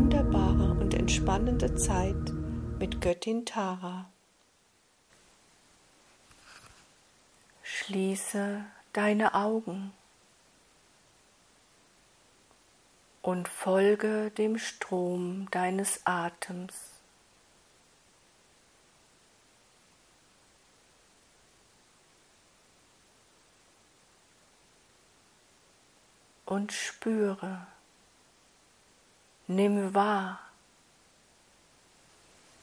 wunderbare und entspannende Zeit mit Göttin Tara. Schließe deine Augen und folge dem Strom deines Atems. Und spüre, nimm wahr,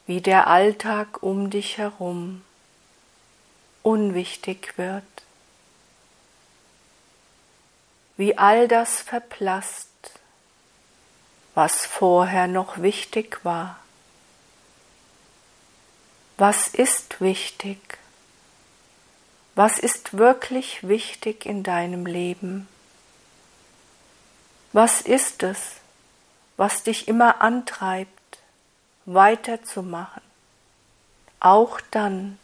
wie der Alltag um dich herum unwichtig wird, wie all das verblasst, was vorher noch wichtig war. Was ist wichtig? Was ist wirklich wichtig in deinem Leben? Was ist es, was dich immer antreibt, weiterzumachen, auch dann,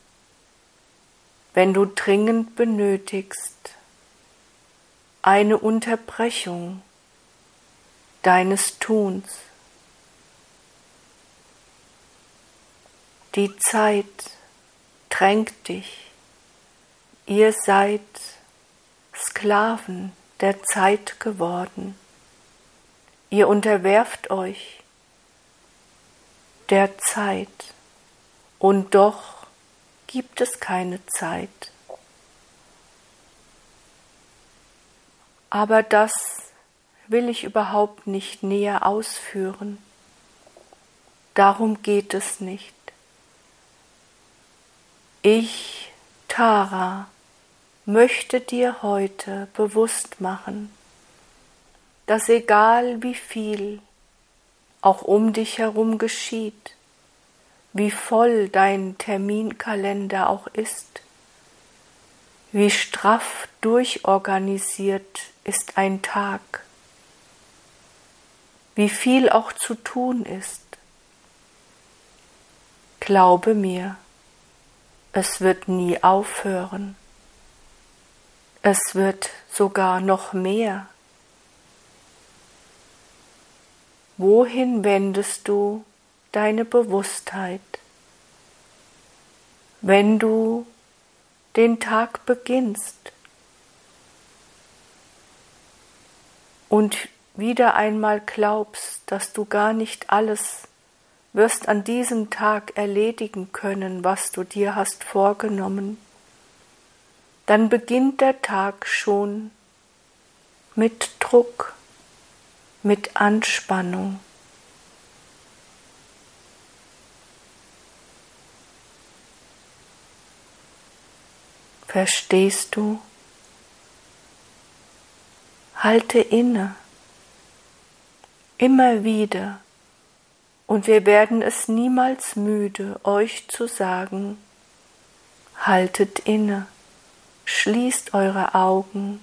wenn du dringend benötigst eine Unterbrechung deines Tuns. Die Zeit drängt dich. Ihr seid Sklaven der Zeit geworden. Ihr unterwerft euch der Zeit und doch gibt es keine Zeit. Aber das will ich überhaupt nicht näher ausführen. Darum geht es nicht. Ich, Tara, möchte dir heute bewusst machen, dass egal wie viel auch um dich herum geschieht, wie voll dein Terminkalender auch ist, wie straff durchorganisiert ist ein Tag, wie viel auch zu tun ist. Glaube mir, es wird nie aufhören. Es wird sogar noch mehr. Wohin wendest du deine Bewusstheit, wenn du den Tag beginnst und wieder einmal glaubst, dass du gar nicht alles wirst an diesem Tag erledigen können, was du dir hast vorgenommen, dann beginnt der Tag schon mit Druck, mit Anspannung. Verstehst du? Halte inne immer wieder, und wir werden es niemals müde, euch zu sagen, haltet inne, schließt eure Augen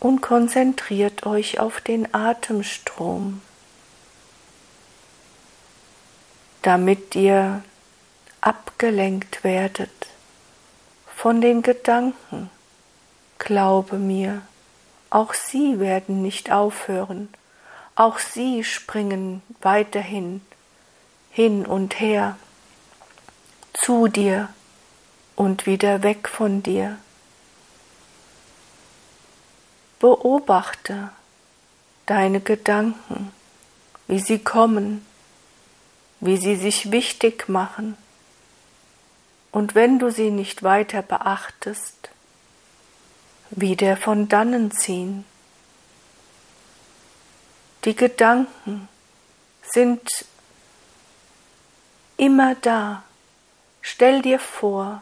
und konzentriert euch auf den Atemstrom, damit ihr abgelenkt werdet von den Gedanken, glaube mir. Auch sie werden nicht aufhören, auch sie springen weiterhin hin und her zu dir und wieder weg von dir. Beobachte deine Gedanken, wie sie kommen, wie sie sich wichtig machen. Und wenn du sie nicht weiter beachtest, wieder von dannen ziehen. Die Gedanken sind immer da. Stell dir vor,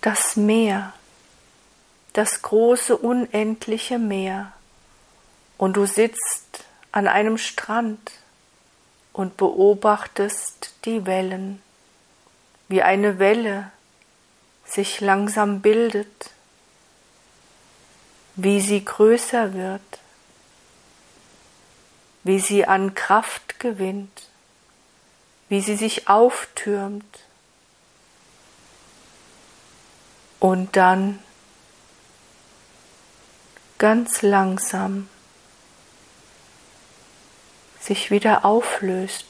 das Meer, das große unendliche Meer, und du sitzt an einem Strand und beobachtest die Wellen, wie eine Welle sich langsam bildet, wie sie größer wird, wie sie an Kraft gewinnt, wie sie sich auftürmt. Und dann ganz langsam sich wieder auflöst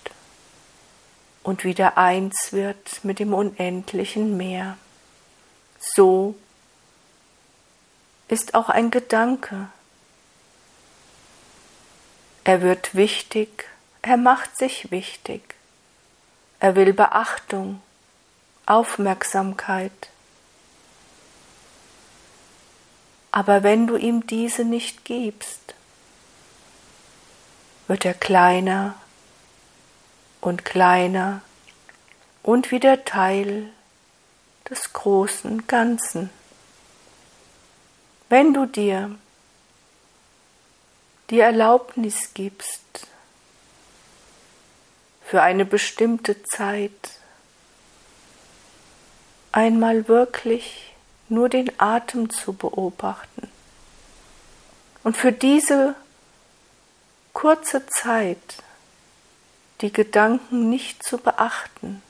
und wieder eins wird mit dem unendlichen Meer. So ist auch ein Gedanke. Er wird wichtig, er macht sich wichtig. Er will Beachtung, Aufmerksamkeit. Aber wenn du ihm diese nicht gibst, wird er kleiner und kleiner und wieder Teil des großen Ganzen. Wenn du dir die Erlaubnis gibst, für eine bestimmte Zeit einmal wirklich nur den Atem zu beobachten und für diese kurze Zeit die Gedanken nicht zu beachten.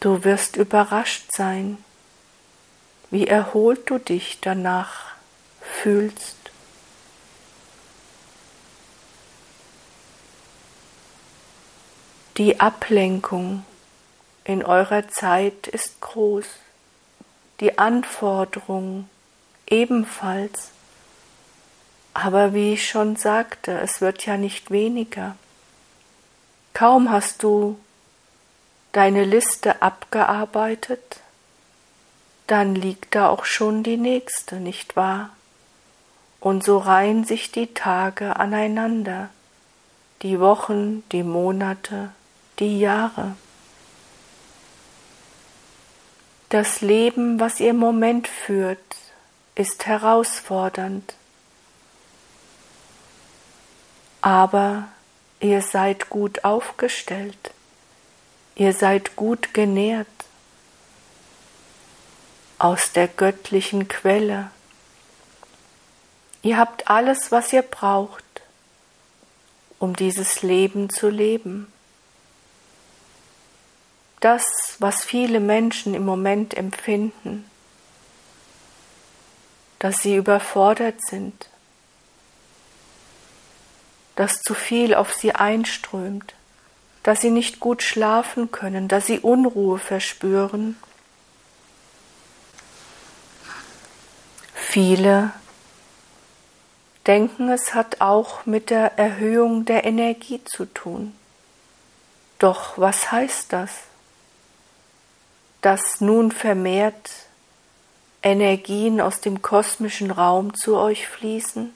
Du wirst überrascht sein, wie erholt du dich danach fühlst. Die Ablenkung in eurer Zeit ist groß, die Anforderung ebenfalls. Aber wie ich schon sagte, es wird ja nicht weniger. Kaum hast du deine Liste abgearbeitet, dann liegt da auch schon die nächste, nicht wahr? Und so reihen sich die Tage aneinander, die Wochen, die Monate, die Jahre. Das Leben, was ihr im Moment führt, ist herausfordernd. Aber ihr seid gut aufgestellt, ihr seid gut genährt aus der göttlichen Quelle. Ihr habt alles, was ihr braucht, um dieses Leben zu leben. Das, was viele Menschen im Moment empfinden, dass sie überfordert sind, dass zu viel auf sie einströmt, dass sie nicht gut schlafen können, dass sie Unruhe verspüren. Viele denken, es hat auch mit der Erhöhung der Energie zu tun. Doch was heißt das? Dass nun vermehrt Energien aus dem kosmischen Raum zu euch fließen?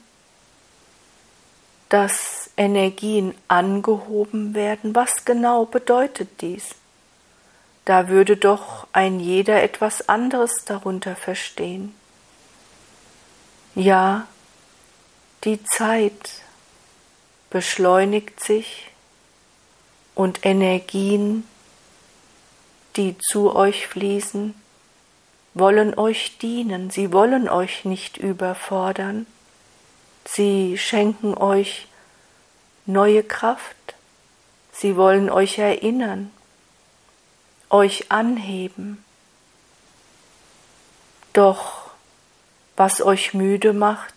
Dass Energien angehoben werden? Was genau bedeutet dies? Da würde doch ein jeder etwas anderes darunter verstehen. Ja, die Zeit beschleunigt sich und Energien, die zu euch fließen, wollen euch dienen, sie wollen euch nicht überfordern, sie schenken euch neue Kraft, sie wollen euch erinnern, euch anheben. Doch was euch müde macht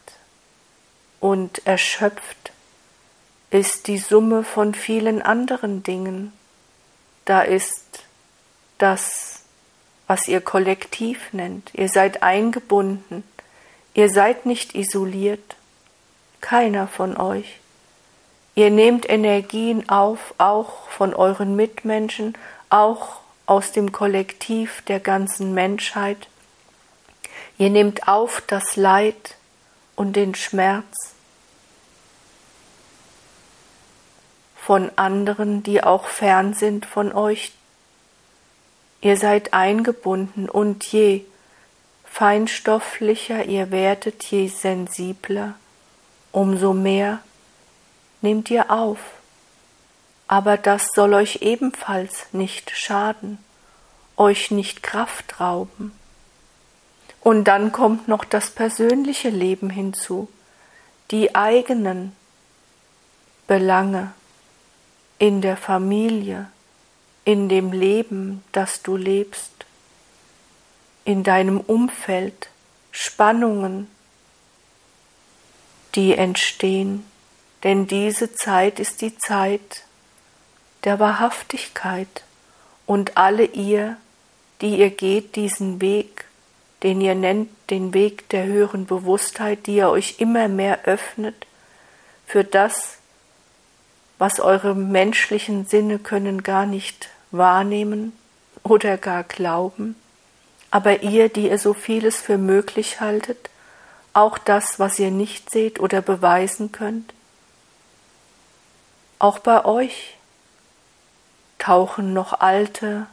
und erschöpft, ist die Summe von vielen anderen Dingen. Da ist das was ihr kollektiv nennt. Ihr seid eingebunden. Ihr seid nicht isoliert. Keiner von euch. Ihr nehmt Energien auf, auch von euren Mitmenschen, auch aus dem Kollektiv der ganzen Menschheit. Ihr nehmt auf das Leid und den Schmerz von anderen, die auch fern sind von euch, Ihr seid eingebunden und je feinstofflicher ihr werdet, je sensibler, umso mehr nehmt ihr auf. Aber das soll euch ebenfalls nicht schaden, euch nicht Kraft rauben. Und dann kommt noch das persönliche Leben hinzu, die eigenen Belange in der Familie, in dem Leben, das du lebst, in deinem Umfeld, Spannungen, die entstehen, denn diese Zeit ist die Zeit der Wahrhaftigkeit und alle ihr, die ihr geht diesen Weg, den ihr nennt den Weg der höheren Bewusstheit, die ihr euch immer mehr öffnet für das, was eure menschlichen Sinne können gar nicht wahrnehmen oder gar glauben, aber ihr, die ihr so vieles für möglich haltet, auch das, was ihr nicht seht oder beweisen könnt, auch bei euch tauchen noch alte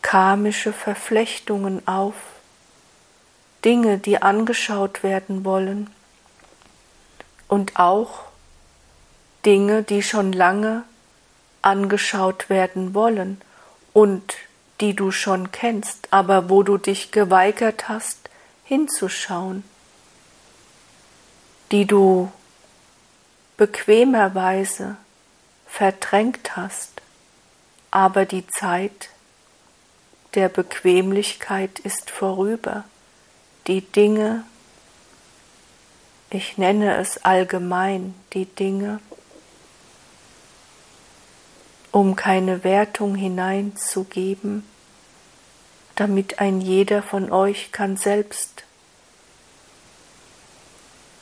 karmische Verflechtungen auf, Dinge, die angeschaut werden wollen und auch Dinge, die schon lange angeschaut werden wollen und die du schon kennst, aber wo du dich geweigert hast hinzuschauen, die du bequemerweise verdrängt hast, aber die Zeit der Bequemlichkeit ist vorüber. Die Dinge, ich nenne es allgemein, die Dinge, um keine Wertung hineinzugeben, damit ein jeder von euch kann selbst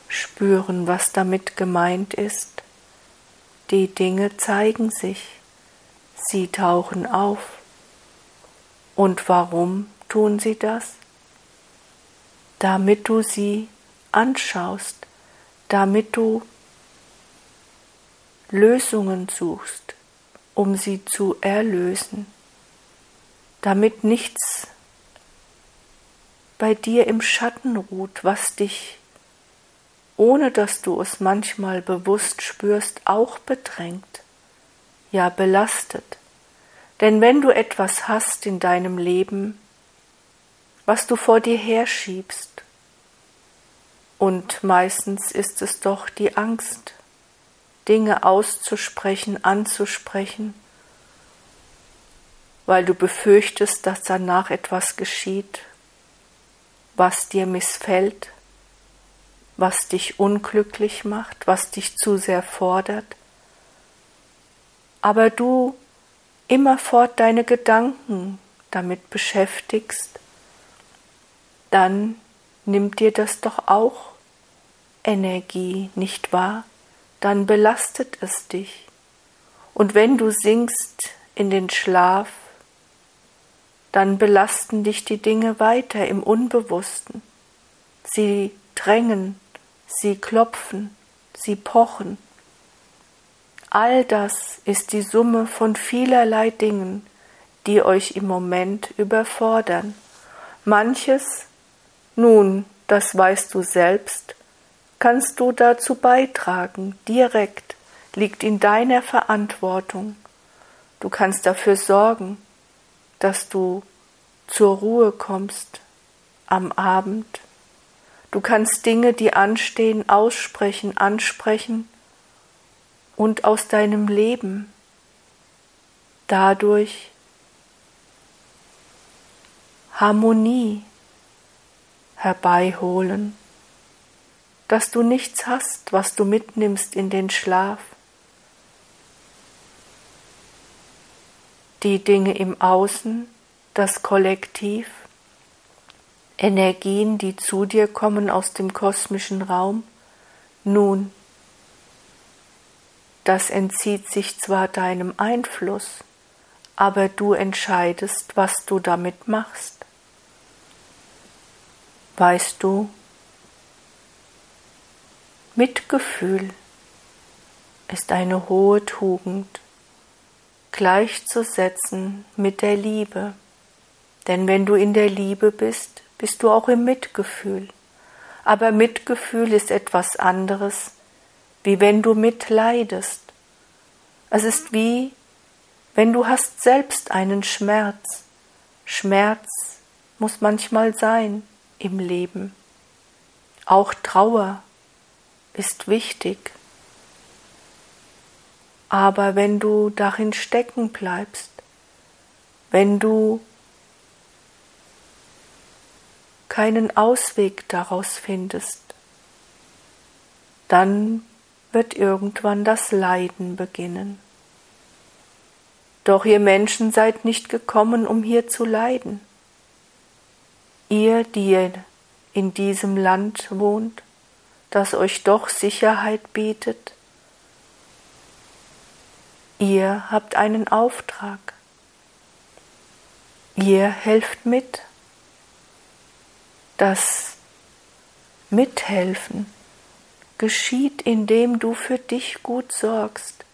spüren, was damit gemeint ist. Die Dinge zeigen sich, sie tauchen auf. Und warum tun sie das? Damit du sie anschaust, damit du Lösungen suchst, um sie zu erlösen, damit nichts bei dir im Schatten ruht, was dich, ohne dass du es manchmal bewusst spürst, auch bedrängt, ja belastet. Denn wenn du etwas hast in deinem Leben, was du vor dir herschiebst, und meistens ist es doch die Angst, Dinge auszusprechen, anzusprechen, weil du befürchtest, dass danach etwas geschieht, was dir missfällt, was dich unglücklich macht, was dich zu sehr fordert. Aber du immerfort deine Gedanken damit beschäftigst, dann nimmt dir das doch auch Energie, nicht wahr? Dann belastet es dich. Und wenn du sinkst in den Schlaf, dann belasten dich die Dinge weiter im Unbewussten. Sie drängen, sie klopfen, sie pochen, All das ist die Summe von vielerlei Dingen, die euch im Moment überfordern. Manches, nun, das weißt du selbst, kannst du dazu beitragen, direkt, liegt in deiner Verantwortung. Du kannst dafür sorgen, dass du zur Ruhe kommst am Abend. Du kannst Dinge, die anstehen, aussprechen, ansprechen und aus deinem Leben dadurch Harmonie herbeiholen, dass du nichts hast, was du mitnimmst in den Schlaf. Die Dinge im Außen, das Kollektiv, Energien, die zu dir kommen aus dem kosmischen Raum, nun das entzieht sich zwar deinem Einfluss, aber du entscheidest, was du damit machst. Weißt du, Mitgefühl ist eine hohe Tugend, gleichzusetzen mit der Liebe. Denn wenn du in der Liebe bist, bist du auch im Mitgefühl. Aber Mitgefühl ist etwas anderes wie wenn du mitleidest. Es ist wie, wenn du hast selbst einen Schmerz. Schmerz muss manchmal sein im Leben. Auch Trauer ist wichtig. Aber wenn du darin stecken bleibst, wenn du keinen Ausweg daraus findest, dann wird irgendwann das Leiden beginnen. Doch ihr Menschen seid nicht gekommen, um hier zu leiden. Ihr, die in diesem Land wohnt, das euch doch Sicherheit bietet, ihr habt einen Auftrag. Ihr helft mit. Das Mithelfen geschieht, indem du für dich gut sorgst,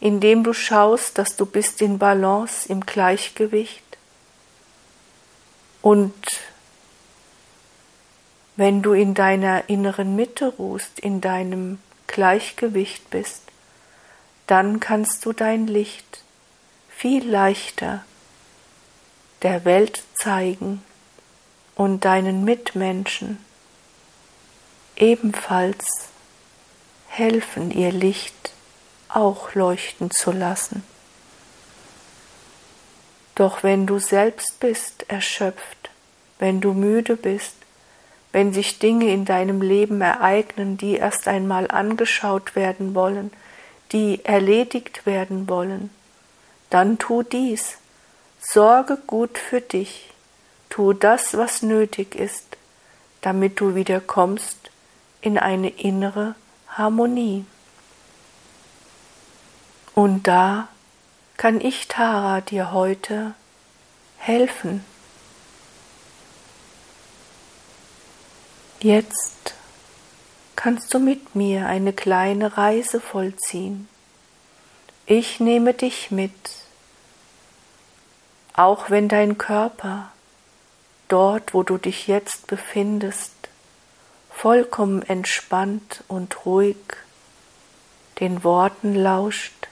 indem du schaust, dass du bist in Balance, im Gleichgewicht. Und wenn du in deiner inneren Mitte ruhst, in deinem Gleichgewicht bist, dann kannst du dein Licht viel leichter der Welt zeigen und deinen Mitmenschen ebenfalls helfen, ihr Licht auch leuchten zu lassen. Doch wenn du selbst bist erschöpft, wenn du müde bist, wenn sich Dinge in deinem Leben ereignen, die erst einmal angeschaut werden wollen, die erledigt werden wollen, dann tu dies. Sorge gut für dich. Tu das, was nötig ist, damit du wieder kommst in eine innere Harmonie. Und da kann ich, Tara, dir heute helfen. Jetzt kannst du mit mir eine kleine Reise vollziehen. Ich nehme dich mit, auch wenn dein Körper dort, wo du dich jetzt befindest, vollkommen entspannt und ruhig den Worten lauscht,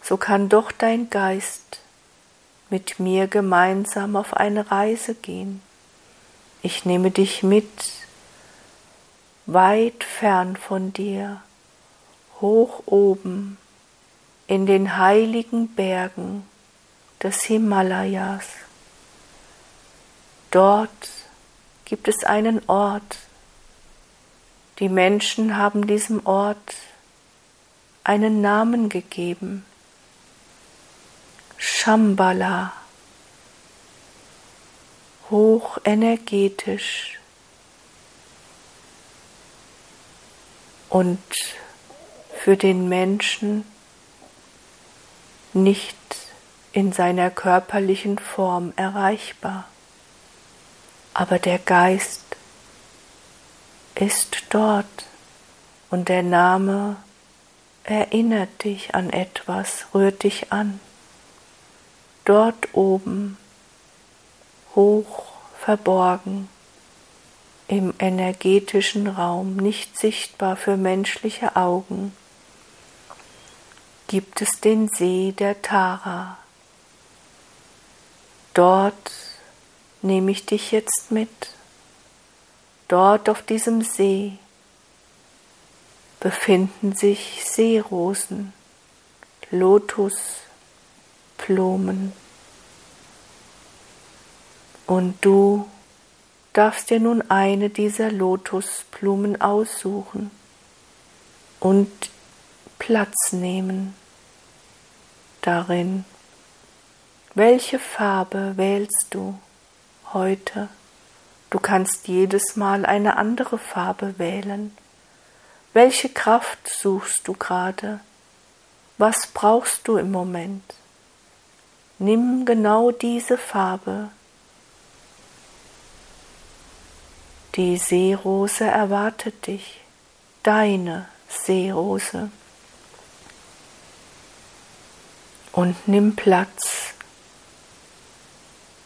so kann doch dein Geist mit mir gemeinsam auf eine Reise gehen. Ich nehme dich mit, weit fern von dir, hoch oben in den heiligen Bergen des Himalayas. Dort gibt es einen Ort, die Menschen haben diesem Ort einen Namen gegeben. Shambhala, hochenergetisch und für den Menschen nicht in seiner körperlichen Form erreichbar. Aber der Geist ist dort und der Name erinnert dich an etwas, rührt dich an. Dort oben, hoch verborgen, im energetischen Raum, nicht sichtbar für menschliche Augen, gibt es den See der Tara. Dort nehme ich dich jetzt mit. Dort auf diesem See befinden sich Seerosen, Lotusblumen. Und du darfst dir nun eine dieser Lotusblumen aussuchen und Platz nehmen darin. Welche Farbe wählst du heute? Du kannst jedes Mal eine andere Farbe wählen. Welche Kraft suchst du gerade? Was brauchst du im Moment? Nimm genau diese Farbe. Die Seerose erwartet dich, deine Seerose. Und nimm Platz.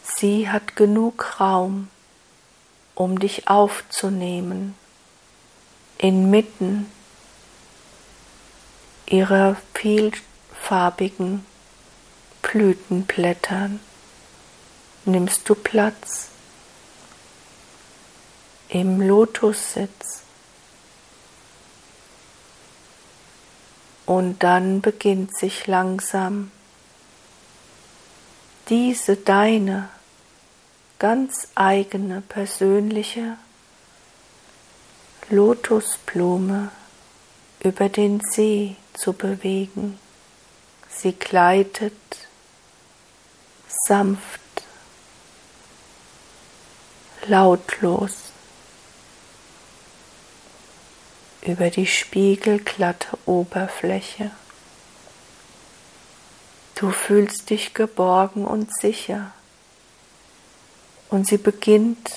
Sie hat genug Raum um dich aufzunehmen, inmitten ihrer vielfarbigen Blütenblättern nimmst du Platz im Lotussitz. Und dann beginnt sich langsam diese deine ganz eigene persönliche Lotusblume über den See zu bewegen. Sie gleitet sanft, lautlos über die spiegelglatte Oberfläche. Du fühlst dich geborgen und sicher und sie beginnt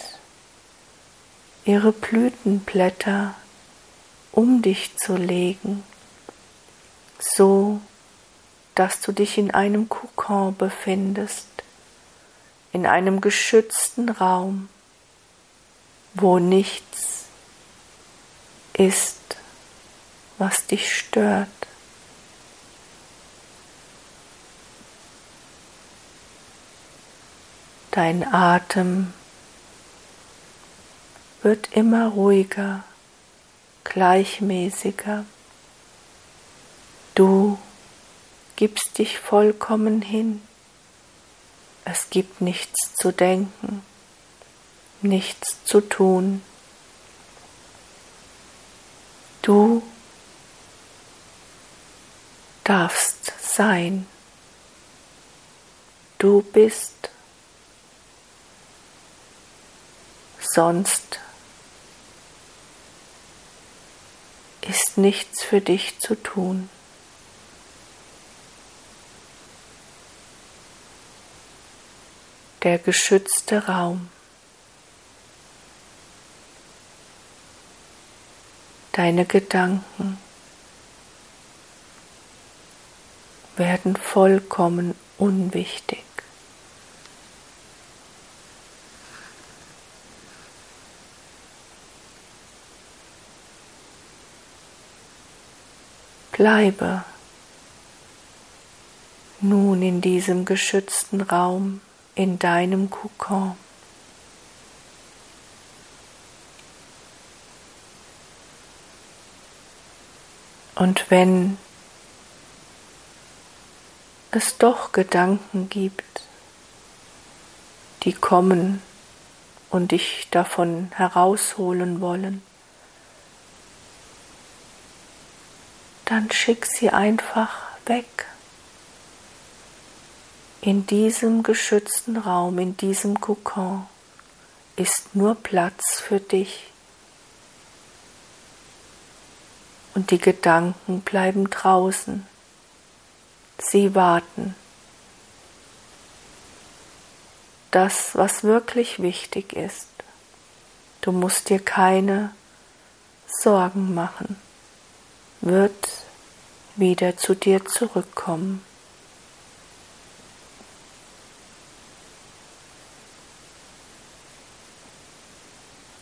ihre Blütenblätter um dich zu legen, so dass du dich in einem Kokon befindest, in einem geschützten Raum, wo nichts ist, was dich stört. Dein Atem wird immer ruhiger, gleichmäßiger. Du gibst dich vollkommen hin. Es gibt nichts zu denken, nichts zu tun. Du darfst sein. Du bist. Sonst ist nichts für dich zu tun. Der geschützte Raum. Deine Gedanken werden vollkommen unwichtig. Bleibe nun in diesem geschützten Raum, in deinem Kokon. Und wenn es doch Gedanken gibt, die kommen und dich davon herausholen wollen, dann schick sie einfach weg. In diesem geschützten Raum, in diesem Kokon ist nur Platz für dich. Und die Gedanken bleiben draußen. Sie warten. Das, was wirklich wichtig ist. Du musst dir keine Sorgen machen wird wieder zu dir zurückkommen.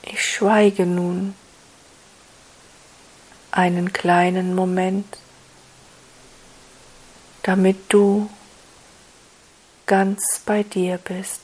Ich schweige nun einen kleinen Moment, damit du ganz bei dir bist.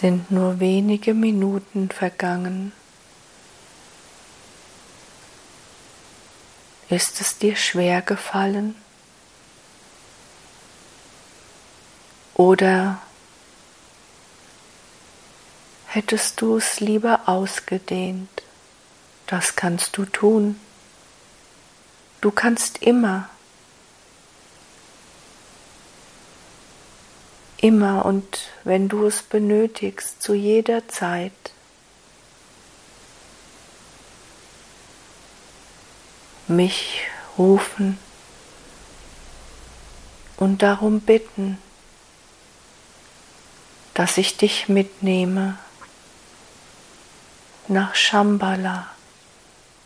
Sind nur wenige Minuten vergangen. Ist es dir schwer gefallen? Oder hättest du es lieber ausgedehnt? Das kannst du tun. Du kannst immer, immer und wenn du es benötigst, zu jeder Zeit, mich rufen und darum bitten, dass ich dich mitnehme nach Shambhala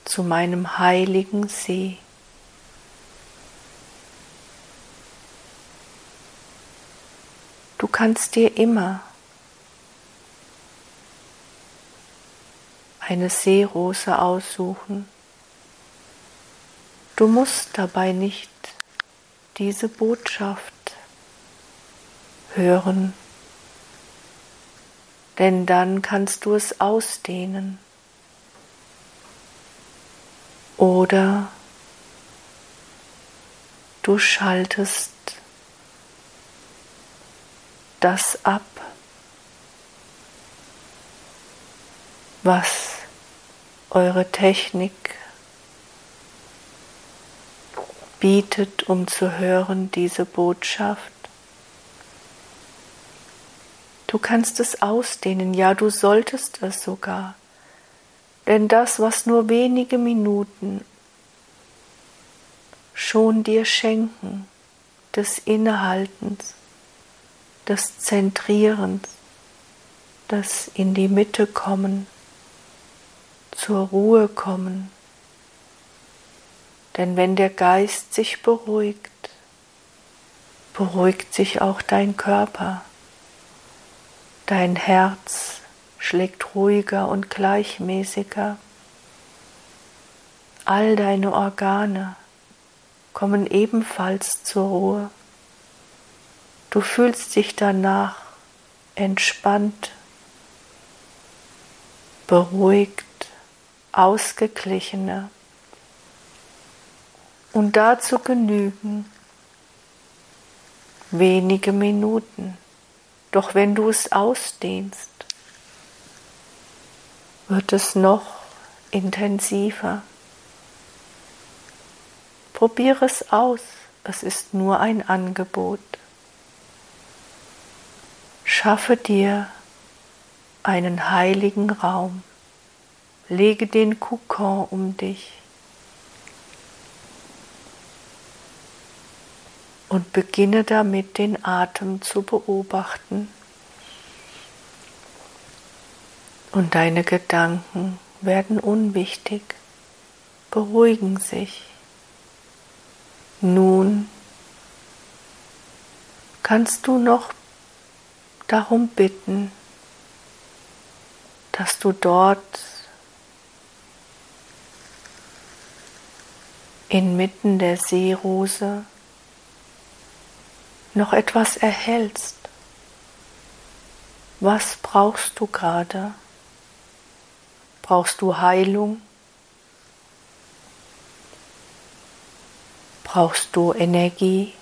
zu meinem heiligen See. Du kannst dir immer eine Seerose aussuchen. Du musst dabei nicht diese Botschaft hören denn dann kannst du es ausdehnen. Oder du schaltest das ab, was eure Technik bietet, um zu hören diese Botschaft. Du kannst es ausdehnen, ja, du solltest es sogar. Denn das, was nur wenige Minuten schon dir schenken, des Innehaltens, des Zentrierens, des in die Mitte kommen, zur Ruhe kommen. Denn wenn der Geist sich beruhigt, beruhigt sich auch dein Körper. Dein Herz schlägt ruhiger und gleichmäßiger. All deine Organe kommen ebenfalls zur Ruhe. Du fühlst dich danach entspannt, beruhigt, ausgeglichener. Und dazu genügen wenige Minuten. Doch wenn du es ausdehnst, wird es noch intensiver. Probiere es aus, es ist nur ein Angebot. Schaffe dir einen heiligen Raum, lege den Kokon um dich und beginne damit den Atem zu beobachten. Und deine Gedanken werden unwichtig, beruhigen sich. Nun kannst du noch darum bitten, dass du dort inmitten der Seerose noch etwas erhältst. Was brauchst du gerade? Brauchst du Heilung? Brauchst du Energie?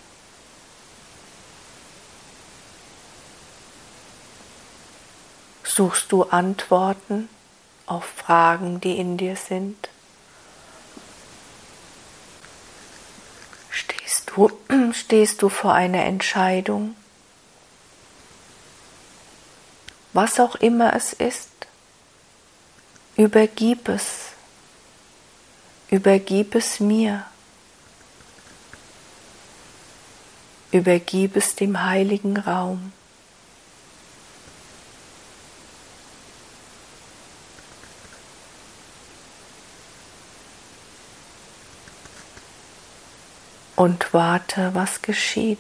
Suchst du Antworten auf Fragen, die in dir sind? du, stehst du vor einer Entscheidung, was auch immer es ist, übergib es, übergib es mir, übergib es dem heiligen Raum. und warte, was geschieht.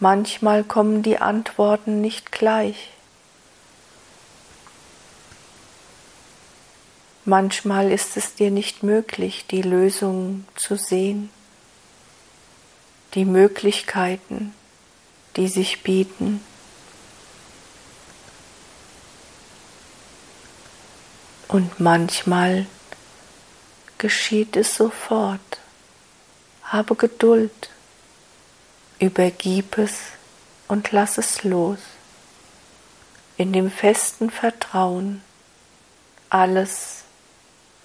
Manchmal kommen die Antworten nicht gleich. Manchmal ist es dir nicht möglich, die Lösung zu sehen, die Möglichkeiten, die sich bieten. Und manchmal geschieht es sofort. Habe Geduld, übergib es und lass es los. In dem festen Vertrauen, alles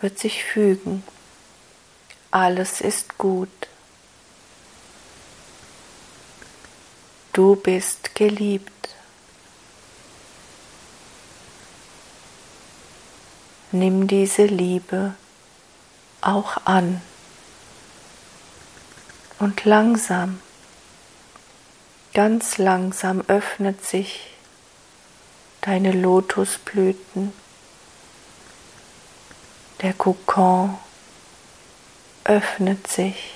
wird sich fügen, alles ist gut. Du bist geliebt. Nimm diese Liebe auch an und langsam, ganz langsam öffnet sich deine Lotusblüten, der Kokon öffnet sich.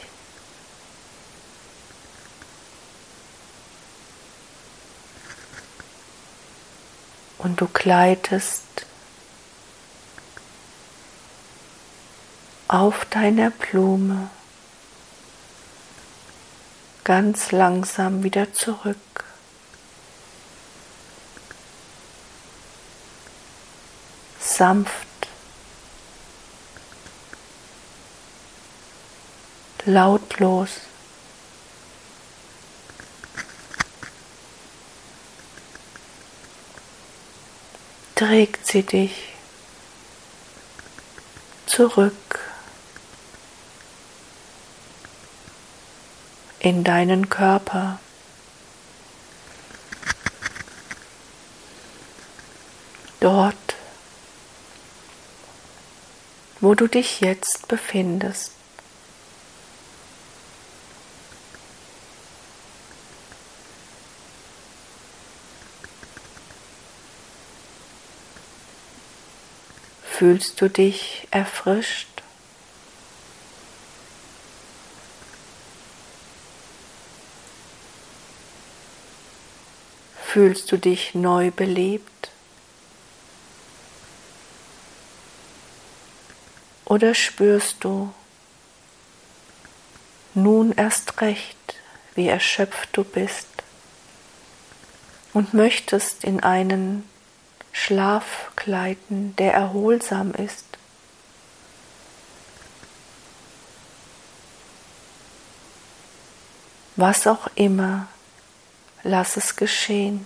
Und du gleitest auf deiner Blume ganz langsam wieder zurück. Sanft, lautlos. trägt sie dich zurück in deinen Körper. Dort, wo du dich jetzt befindest. Fühlst du dich erfrischt? Fühlst du dich neu belebt? Oder spürst du nun erst recht, wie erschöpft du bist und möchtest in einen Schlaf gleiten, der erholsam ist? Was auch immer lass es geschehen.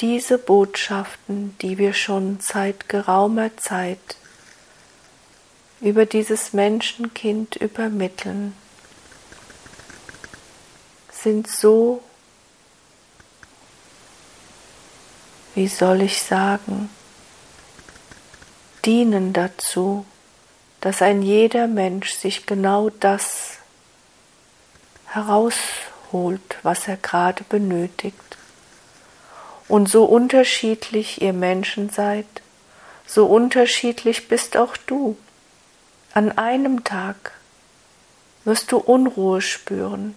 Diese Botschaften, die wir schon seit geraumer Zeit über dieses Menschenkind übermitteln, sind so, wie soll ich sagen, dienen dazu, dass ein jeder Mensch sich genau das heraus holt, was er gerade benötigt. Und so unterschiedlich ihr Menschen seid, so unterschiedlich bist auch du. An einem Tag wirst du Unruhe spüren.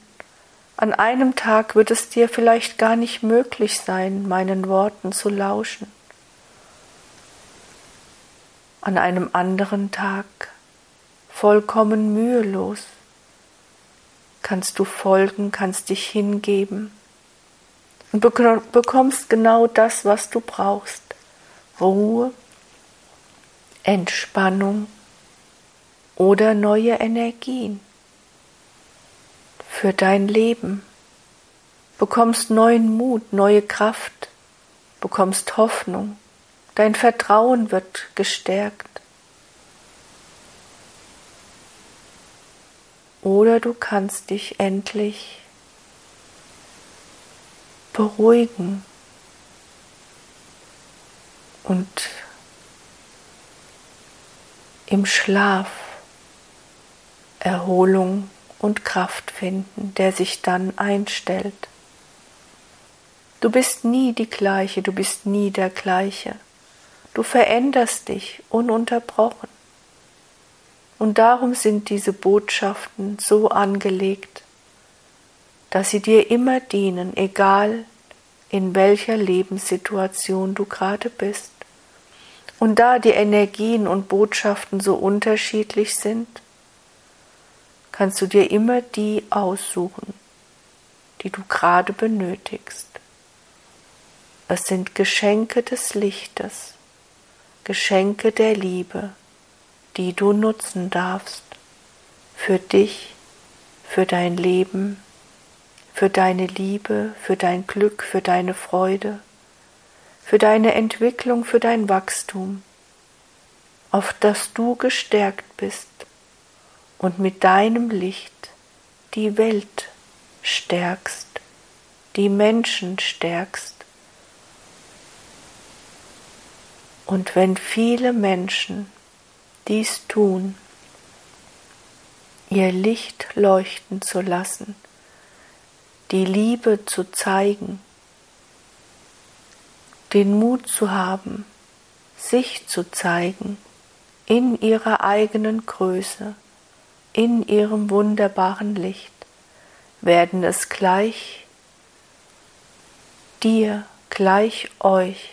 An einem Tag wird es dir vielleicht gar nicht möglich sein, meinen Worten zu lauschen. An einem anderen Tag vollkommen mühelos kannst du folgen, kannst dich hingeben und bekommst genau das, was du brauchst. Ruhe, Entspannung oder neue Energien für dein Leben. Bekommst neuen Mut, neue Kraft, bekommst Hoffnung, dein Vertrauen wird gestärkt. Oder du kannst dich endlich beruhigen und im Schlaf Erholung und Kraft finden, der sich dann einstellt. Du bist nie die gleiche, du bist nie der gleiche. Du veränderst dich ununterbrochen. Und darum sind diese Botschaften so angelegt, dass sie dir immer dienen, egal in welcher Lebenssituation du gerade bist. Und da die Energien und Botschaften so unterschiedlich sind, kannst du dir immer die aussuchen, die du gerade benötigst. Es sind Geschenke des Lichtes, Geschenke der Liebe, die du nutzen darfst für dich, für dein Leben, für deine Liebe, für dein Glück, für deine Freude, für deine Entwicklung, für dein Wachstum, auf das du gestärkt bist und mit deinem Licht die Welt stärkst, die Menschen stärkst. Und wenn viele Menschen dies tun, ihr Licht leuchten zu lassen, die Liebe zu zeigen, den Mut zu haben, sich zu zeigen in ihrer eigenen Größe, in ihrem wunderbaren Licht, werden es gleich dir, gleich euch,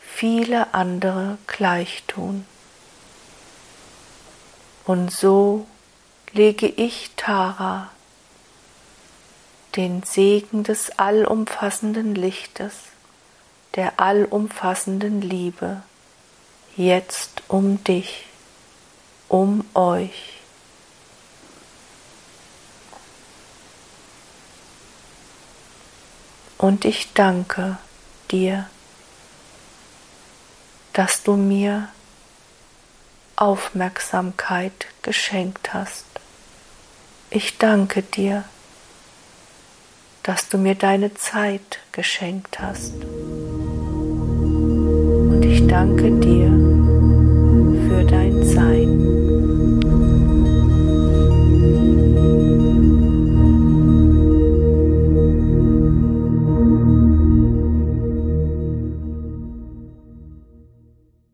viele andere gleich tun. Und so lege ich Tara den Segen des allumfassenden Lichtes, der allumfassenden Liebe, jetzt um dich, um euch. Und ich danke dir, dass du mir Aufmerksamkeit geschenkt hast. Ich danke dir, dass du mir deine Zeit geschenkt hast. Und ich danke dir,